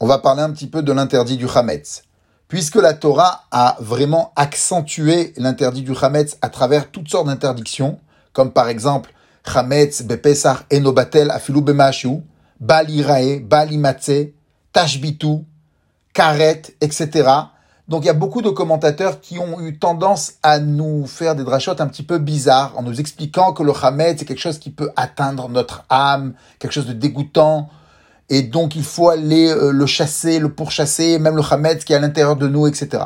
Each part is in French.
On va parler un petit peu de l'interdit du Hametz. Puisque la Torah a vraiment accentué l'interdit du Hametz à travers toutes sortes d'interdictions, comme par exemple Chametz bepesach enobatel afilu bemashu, balirae, balimatse, tashbitu, karet, etc. Donc il y a beaucoup de commentateurs qui ont eu tendance à nous faire des drachotes un petit peu bizarres en nous expliquant que le Hametz c'est quelque chose qui peut atteindre notre âme, quelque chose de dégoûtant, et donc il faut aller euh, le chasser, le pourchasser, même le Hametz qui est à l'intérieur de nous, etc.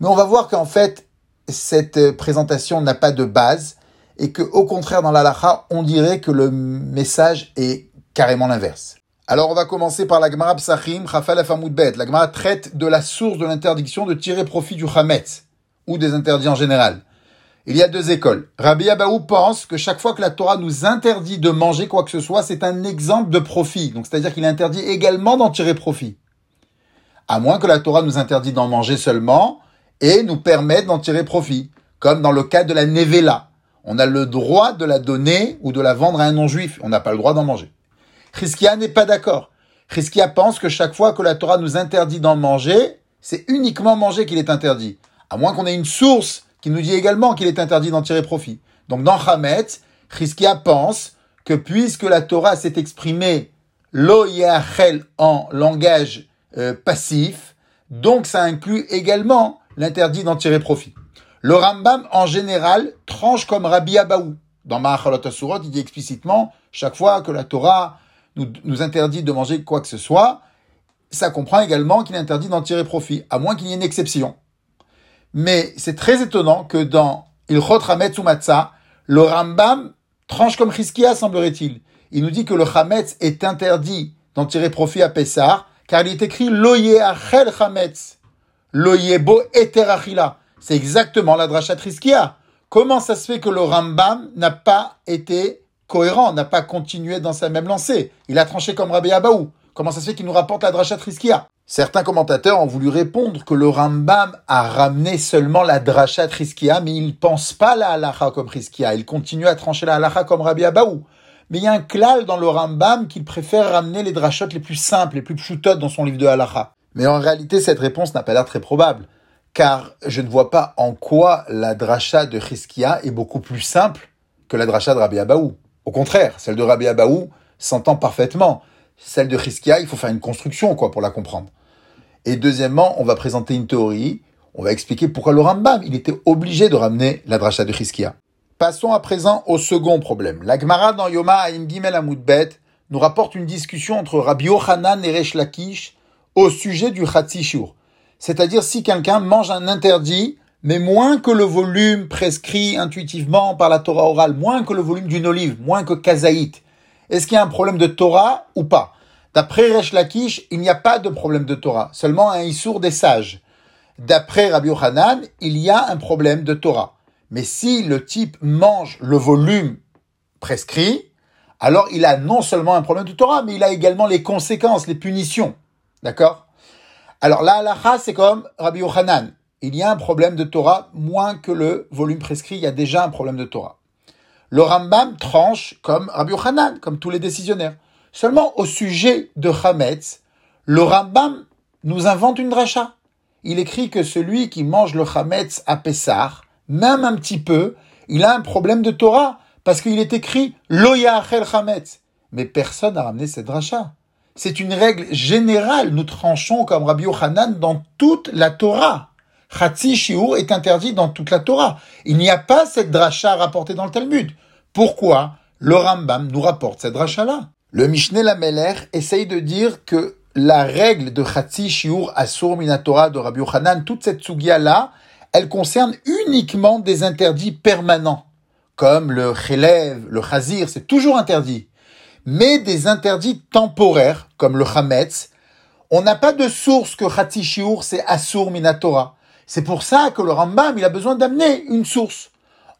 Mais on va voir qu'en fait, cette euh, présentation n'a pas de base, et que au contraire dans l'alaha, on dirait que le message est carrément l'inverse. Alors on va commencer par la Gemara Psachim, Chafal Afamoudbet. La Gemara traite de la source de l'interdiction de tirer profit du Hametz, ou des interdits en général. Il y a deux écoles. Rabbi Abaou pense que chaque fois que la Torah nous interdit de manger quoi que ce soit, c'est un exemple de profit. Donc c'est-à-dire qu'il interdit également d'en tirer profit. À moins que la Torah nous interdit d'en manger seulement et nous permette d'en tirer profit. Comme dans le cas de la Nevela. On a le droit de la donner ou de la vendre à un non-juif. On n'a pas le droit d'en manger. Chizkia n'est pas d'accord. Chizkia pense que chaque fois que la Torah nous interdit d'en manger, c'est uniquement manger qu'il est interdit. À moins qu'on ait une source qui nous dit également qu'il est interdit d'en tirer profit. Donc dans Hametz, Chizkia pense que puisque la Torah s'est exprimée lo en langage euh, passif, donc ça inclut également l'interdit d'en tirer profit. Le Rambam, en général, tranche comme Rabbi Abaou. Dans Ma'achalot Asurot, il dit explicitement, chaque fois que la Torah nous, nous interdit de manger quoi que ce soit, ça comprend également qu'il est interdit d'en tirer profit, à moins qu'il y ait une exception. Mais c'est très étonnant que dans Ilchot Hametz ou Matzah, le Rambam tranche comme Chizkia, semblerait-il. Il nous dit que le Hametz est interdit d'en tirer profit à Pessah, car il est écrit Loye Achel Hametz. Loye Bo Eterachila. C'est exactement la dracha Triskia. Comment ça se fait que le Rambam n'a pas été cohérent, n'a pas continué dans sa même lancée? Il a tranché comme Rabbi Abaou. Comment ça se fait qu'il nous rapporte la dracha Triskia Certains commentateurs ont voulu répondre que le Rambam a ramené seulement la dracha Triskia, mais il ne pense pas la halacha comme Triskia. Il continue à trancher la halacha comme Rabbi Abaou. Mais il y a un klal dans le Rambam qu'il préfère ramener les drachotes les plus simples, les plus pshutot dans son livre de halacha. Mais en réalité, cette réponse n'a pas l'air très probable car je ne vois pas en quoi la dracha de Chizkia est beaucoup plus simple que la dracha de Rabbi Abaou. Au contraire, celle de Rabbi Abaou s'entend parfaitement. Celle de Chizkia, il faut faire une construction quoi pour la comprendre. Et deuxièmement, on va présenter une théorie, on va expliquer pourquoi le Rambam, il était obligé de ramener la dracha de Chizkia. Passons à présent au second problème. La Gemara dans Yoma Aim Gimel Amoudbet nous rapporte une discussion entre Rabbi Yochanan et Resh Lakish au sujet du Chatzishur. C'est-à-dire si quelqu'un mange un interdit, mais moins que le volume prescrit intuitivement par la Torah orale, moins que le volume d'une olive, moins que kazaït. Est-ce qu'il y a un problème de Torah ou pas? D'après Resh Lakish, il n'y a pas de problème de Torah, seulement un issour des sages. D'après Rabbi Yochanan, il y a un problème de Torah. Mais si le type mange le volume prescrit, alors il a non seulement un problème de Torah, mais il a également les conséquences, les punitions. D'accord? Alors la halacha, c'est comme Rabbi Yochanan. Il y a un problème de Torah, moins que le volume prescrit, il y a déjà un problème de Torah. Le Rambam tranche comme Rabbi Yochanan, comme tous les décisionnaires. Seulement au sujet de Hametz, le Rambam nous invente une dracha. Il écrit que celui qui mange le Hametz à Pessah, même un petit peu, il a un problème de Torah, parce qu'il est écrit Loya Achel Hametz. Mais personne n'a ramené cette dracha. C'est une règle générale. Nous tranchons comme Rabbi Yochanan dans toute la Torah. Chatzi Shiur est interdit dans toute la Torah. Il n'y a pas cette dracha rapportée dans le Talmud. Pourquoi le Rambam nous rapporte cette dracha-là? Le Mishneh Lameler essaye de dire que la règle de Chatzi Shiur Asur Minatora de Rabbi Yochanan, toute cette sugia-là, elle concerne uniquement des interdits permanents. Comme le Chelev, le Chazir, c'est toujours interdit mais des interdits temporaires, comme le Hametz. On n'a pas de source que Shiur, c'est Asur Minatora. C'est pour ça que le Rambam, il a besoin d'amener une source.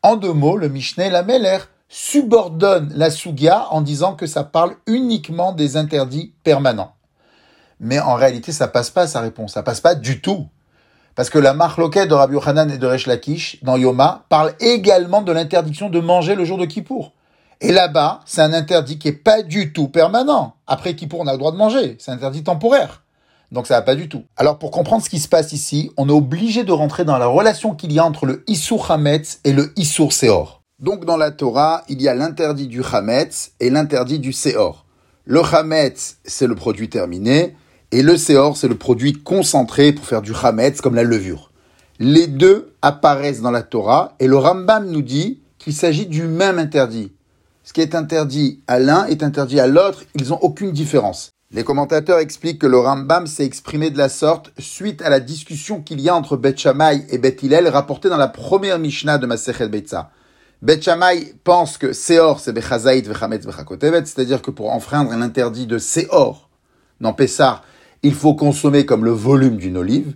En deux mots, le Mishneh la Meler subordonne la Sugia en disant que ça parle uniquement des interdits permanents. Mais en réalité, ça passe pas sa réponse. Ça passe pas du tout. Parce que la marloquette de Rabbi Yochanan et de Resh Lakish, dans Yoma, parle également de l'interdiction de manger le jour de Kippour. Et là-bas, c'est un interdit qui est pas du tout permanent. Après qui on a le droit de manger. C'est un interdit temporaire. Donc ça va pas du tout. Alors pour comprendre ce qui se passe ici, on est obligé de rentrer dans la relation qu'il y a entre le Issour Hametz et le Issour Seor. Donc dans la Torah, il y a l'interdit du Hametz et l'interdit du Seor. Le Hametz, c'est le produit terminé, et le Seor, c'est le produit concentré pour faire du Hametz comme la levure. Les deux apparaissent dans la Torah, et le Rambam nous dit qu'il s'agit du même interdit. Ce qui est interdit à l'un est interdit à l'autre, ils n'ont aucune différence. Les commentateurs expliquent que le Rambam s'est exprimé de la sorte suite à la discussion qu'il y a entre Beth Shammai et Beth Hillel rapportée dans la première Mishnah de Masechet Betza. Beth Shammai pense que Seor c'est Bechazait Vechametz Bechakotevet, c'est-à-dire que pour enfreindre l'interdit de Seor, dans Pessar, il faut consommer comme le volume d'une olive.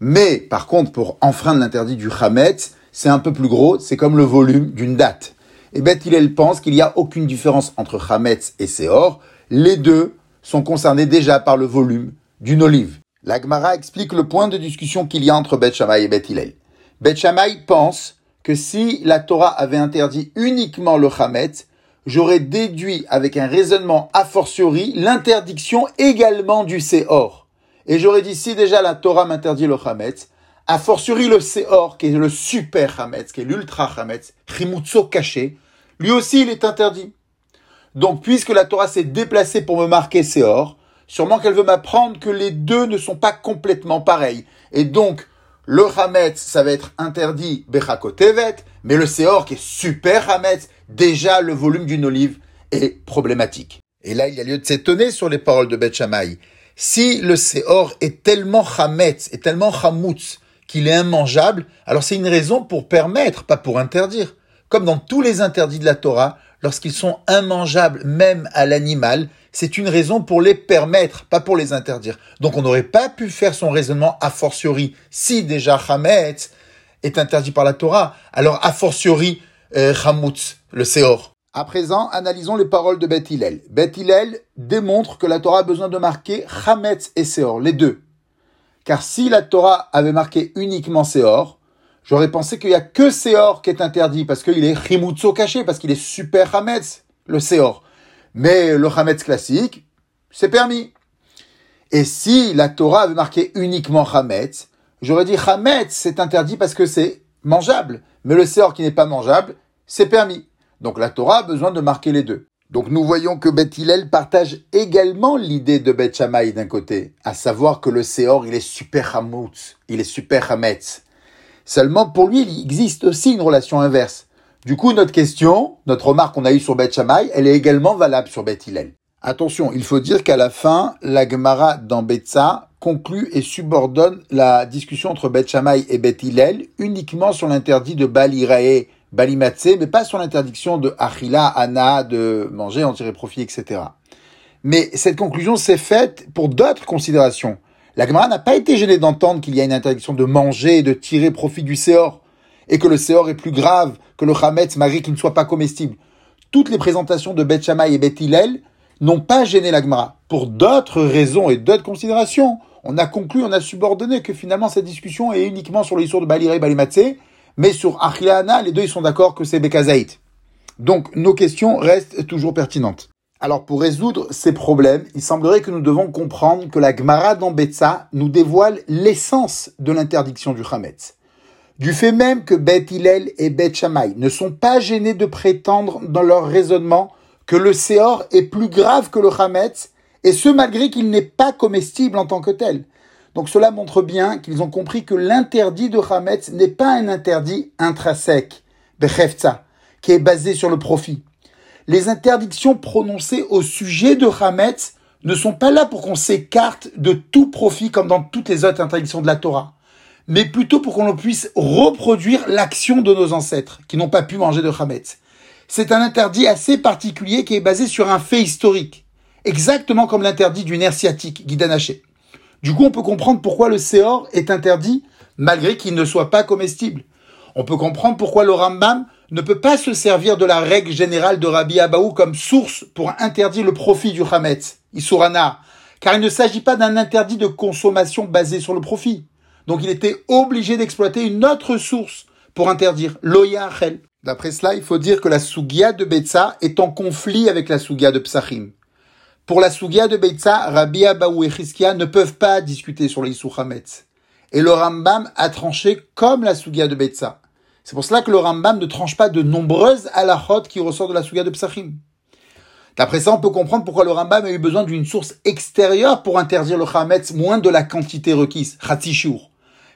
Mais, par contre, pour enfreindre l'interdit du Chametz, c'est un peu plus gros, c'est comme le volume d'une date. Et Beth Hillel pense qu'il n'y a aucune différence entre Chametz et Seor. Les deux sont concernés déjà par le volume d'une olive. L'Agmara explique le point de discussion qu'il y a entre Beth Shammai et Beth Hillel. Beth Shammai pense que si la Torah avait interdit uniquement le Hametz, j'aurais déduit avec un raisonnement a fortiori l'interdiction également du Seor. Et j'aurais dit si déjà la Torah m'interdit le Hametz, a fortiori le Seor, qui est le super Hametz, qui est l'ultra Hametz, Chimutso caché, lui aussi il est interdit. Donc, puisque la Torah s'est déplacée pour me marquer Seor, sûrement qu'elle veut m'apprendre que les deux ne sont pas complètement pareils. Et donc, le Hametz, ça va être interdit Bechakotevet, mais le Seor, qui est super Hametz, déjà le volume d'une olive est problématique. Et là, il y a lieu de s'étonner sur les paroles de Beth. Si le Seor est tellement Hametz, est tellement Hamutz, qu'il est immangeable, alors c'est une raison pour permettre, pas pour interdire. Comme dans tous les interdits de la Torah, lorsqu'ils sont immangeables même à l'animal, c'est une raison pour les permettre, pas pour les interdire. Donc on n'aurait pas pu faire son raisonnement a fortiori si déjà Hametz est interdit par la Torah, alors a fortiori euh, le Seor. À présent, analysons les paroles de Beth Hillel. Beth Hillel démontre que la Torah a besoin de marquer Hametz et Seor, les deux. Car si la Torah avait marqué uniquement Seor, J'aurais pensé qu'il y a que Seor qui est interdit parce qu'il est Chimutso caché, parce qu'il est super Hametz, le Seor. Mais le Hametz classique, c'est permis. Et si la Torah avait marqué uniquement Hametz, j'aurais dit Hametz, c'est interdit parce que c'est mangeable. Mais le Seor qui n'est pas mangeable, c'est permis. Donc la Torah a besoin de marquer les deux. Donc nous voyons que Beth Hillel partage également l'idée de Beth Shammai d'un côté, à savoir que le Seor, il est super Hamutz, il est super Hametz. Seulement, pour lui, il existe aussi une relation inverse. Du coup, notre question, notre remarque qu'on a eue sur Beth Shammai, elle est également valable sur Beth Hillel. Attention, il faut dire qu'à la fin, la Gemara dans conclut et subordonne la discussion entre Beth Shammai et Beth Hillel uniquement sur l'interdit de Balirae, Balimatse, mais pas sur l'interdiction de Achila, Anna, de manger, en tirer profit, etc. Mais cette conclusion s'est faite pour d'autres considérations. La Gemara n'a pas été gênée d'entendre qu'il y a une interdiction de manger et de tirer profit du Séor, et que le Séor est plus grave que le Hametz malgré qu'il ne soit pas comestible. Toutes les présentations de Beth Shammai et Beth Hillel n'ont pas gêné la Gemara. Pour d'autres raisons et d'autres considérations, on a conclu, on a subordonné que finalement cette discussion est uniquement sur l'histoire de Balire et Balimatse, mais sur Achilana, les deux ils sont d'accord que c'est Bekazaït. Donc nos questions restent toujours pertinentes. Alors pour résoudre ces problèmes, il semblerait que nous devons comprendre que la Gemara d'Ambetsa nous dévoile l'essence de l'interdiction du Hametz. Du fait même que Beth Hillel et Beth Shammai ne sont pas gênés de prétendre dans leur raisonnement que le Séor est plus grave que le Hametz, et ce malgré qu'il n'est pas comestible en tant que tel. Donc cela montre bien qu'ils ont compris que l'interdit de Hametz n'est pas un interdit intrinsèque, Bechefza, qui est basé sur le profit les interdictions prononcées au sujet de Hametz ne sont pas là pour qu'on s'écarte de tout profit comme dans toutes les autres interdictions de la Torah, mais plutôt pour qu'on puisse reproduire l'action de nos ancêtres qui n'ont pas pu manger de Hametz. C'est un interdit assez particulier qui est basé sur un fait historique, exactement comme l'interdit du nerf sciatique, guidanaché. Du coup, on peut comprendre pourquoi le Séor est interdit malgré qu'il ne soit pas comestible. On peut comprendre pourquoi le Rambam ne peut pas se servir de la règle générale de Rabbi Abaou comme source pour interdire le profit du Hametz, Isurana, car il ne s'agit pas d'un interdit de consommation basé sur le profit. Donc il était obligé d'exploiter une autre source pour interdire l'Oya D'après cela, il faut dire que la Sugia de Betsa est en conflit avec la Sugia de Psachim. Pour la Sugia de Betsa, Rabbi Abaou et Chizkia ne peuvent pas discuter sur les Hametz. Et le Rambam a tranché comme la Sugia de Betsa. C'est pour cela que le Rambam ne tranche pas de nombreuses halachot qui ressortent de la Sugia de Psachim. D'après ça, on peut comprendre pourquoi le Rambam a eu besoin d'une source extérieure pour interdire le Hametz moins de la quantité requise, Khatishur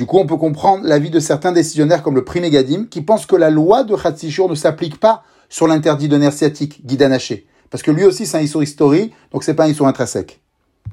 Du coup, on peut comprendre l'avis de certains décisionnaires comme le prix Megadim qui pensent que la loi de Khatsishur ne s'applique pas sur l'interdit de nerf sciatique, guidanaché. Parce que lui aussi, c'est un issour historique, donc c'est pas un issour intrinsèque.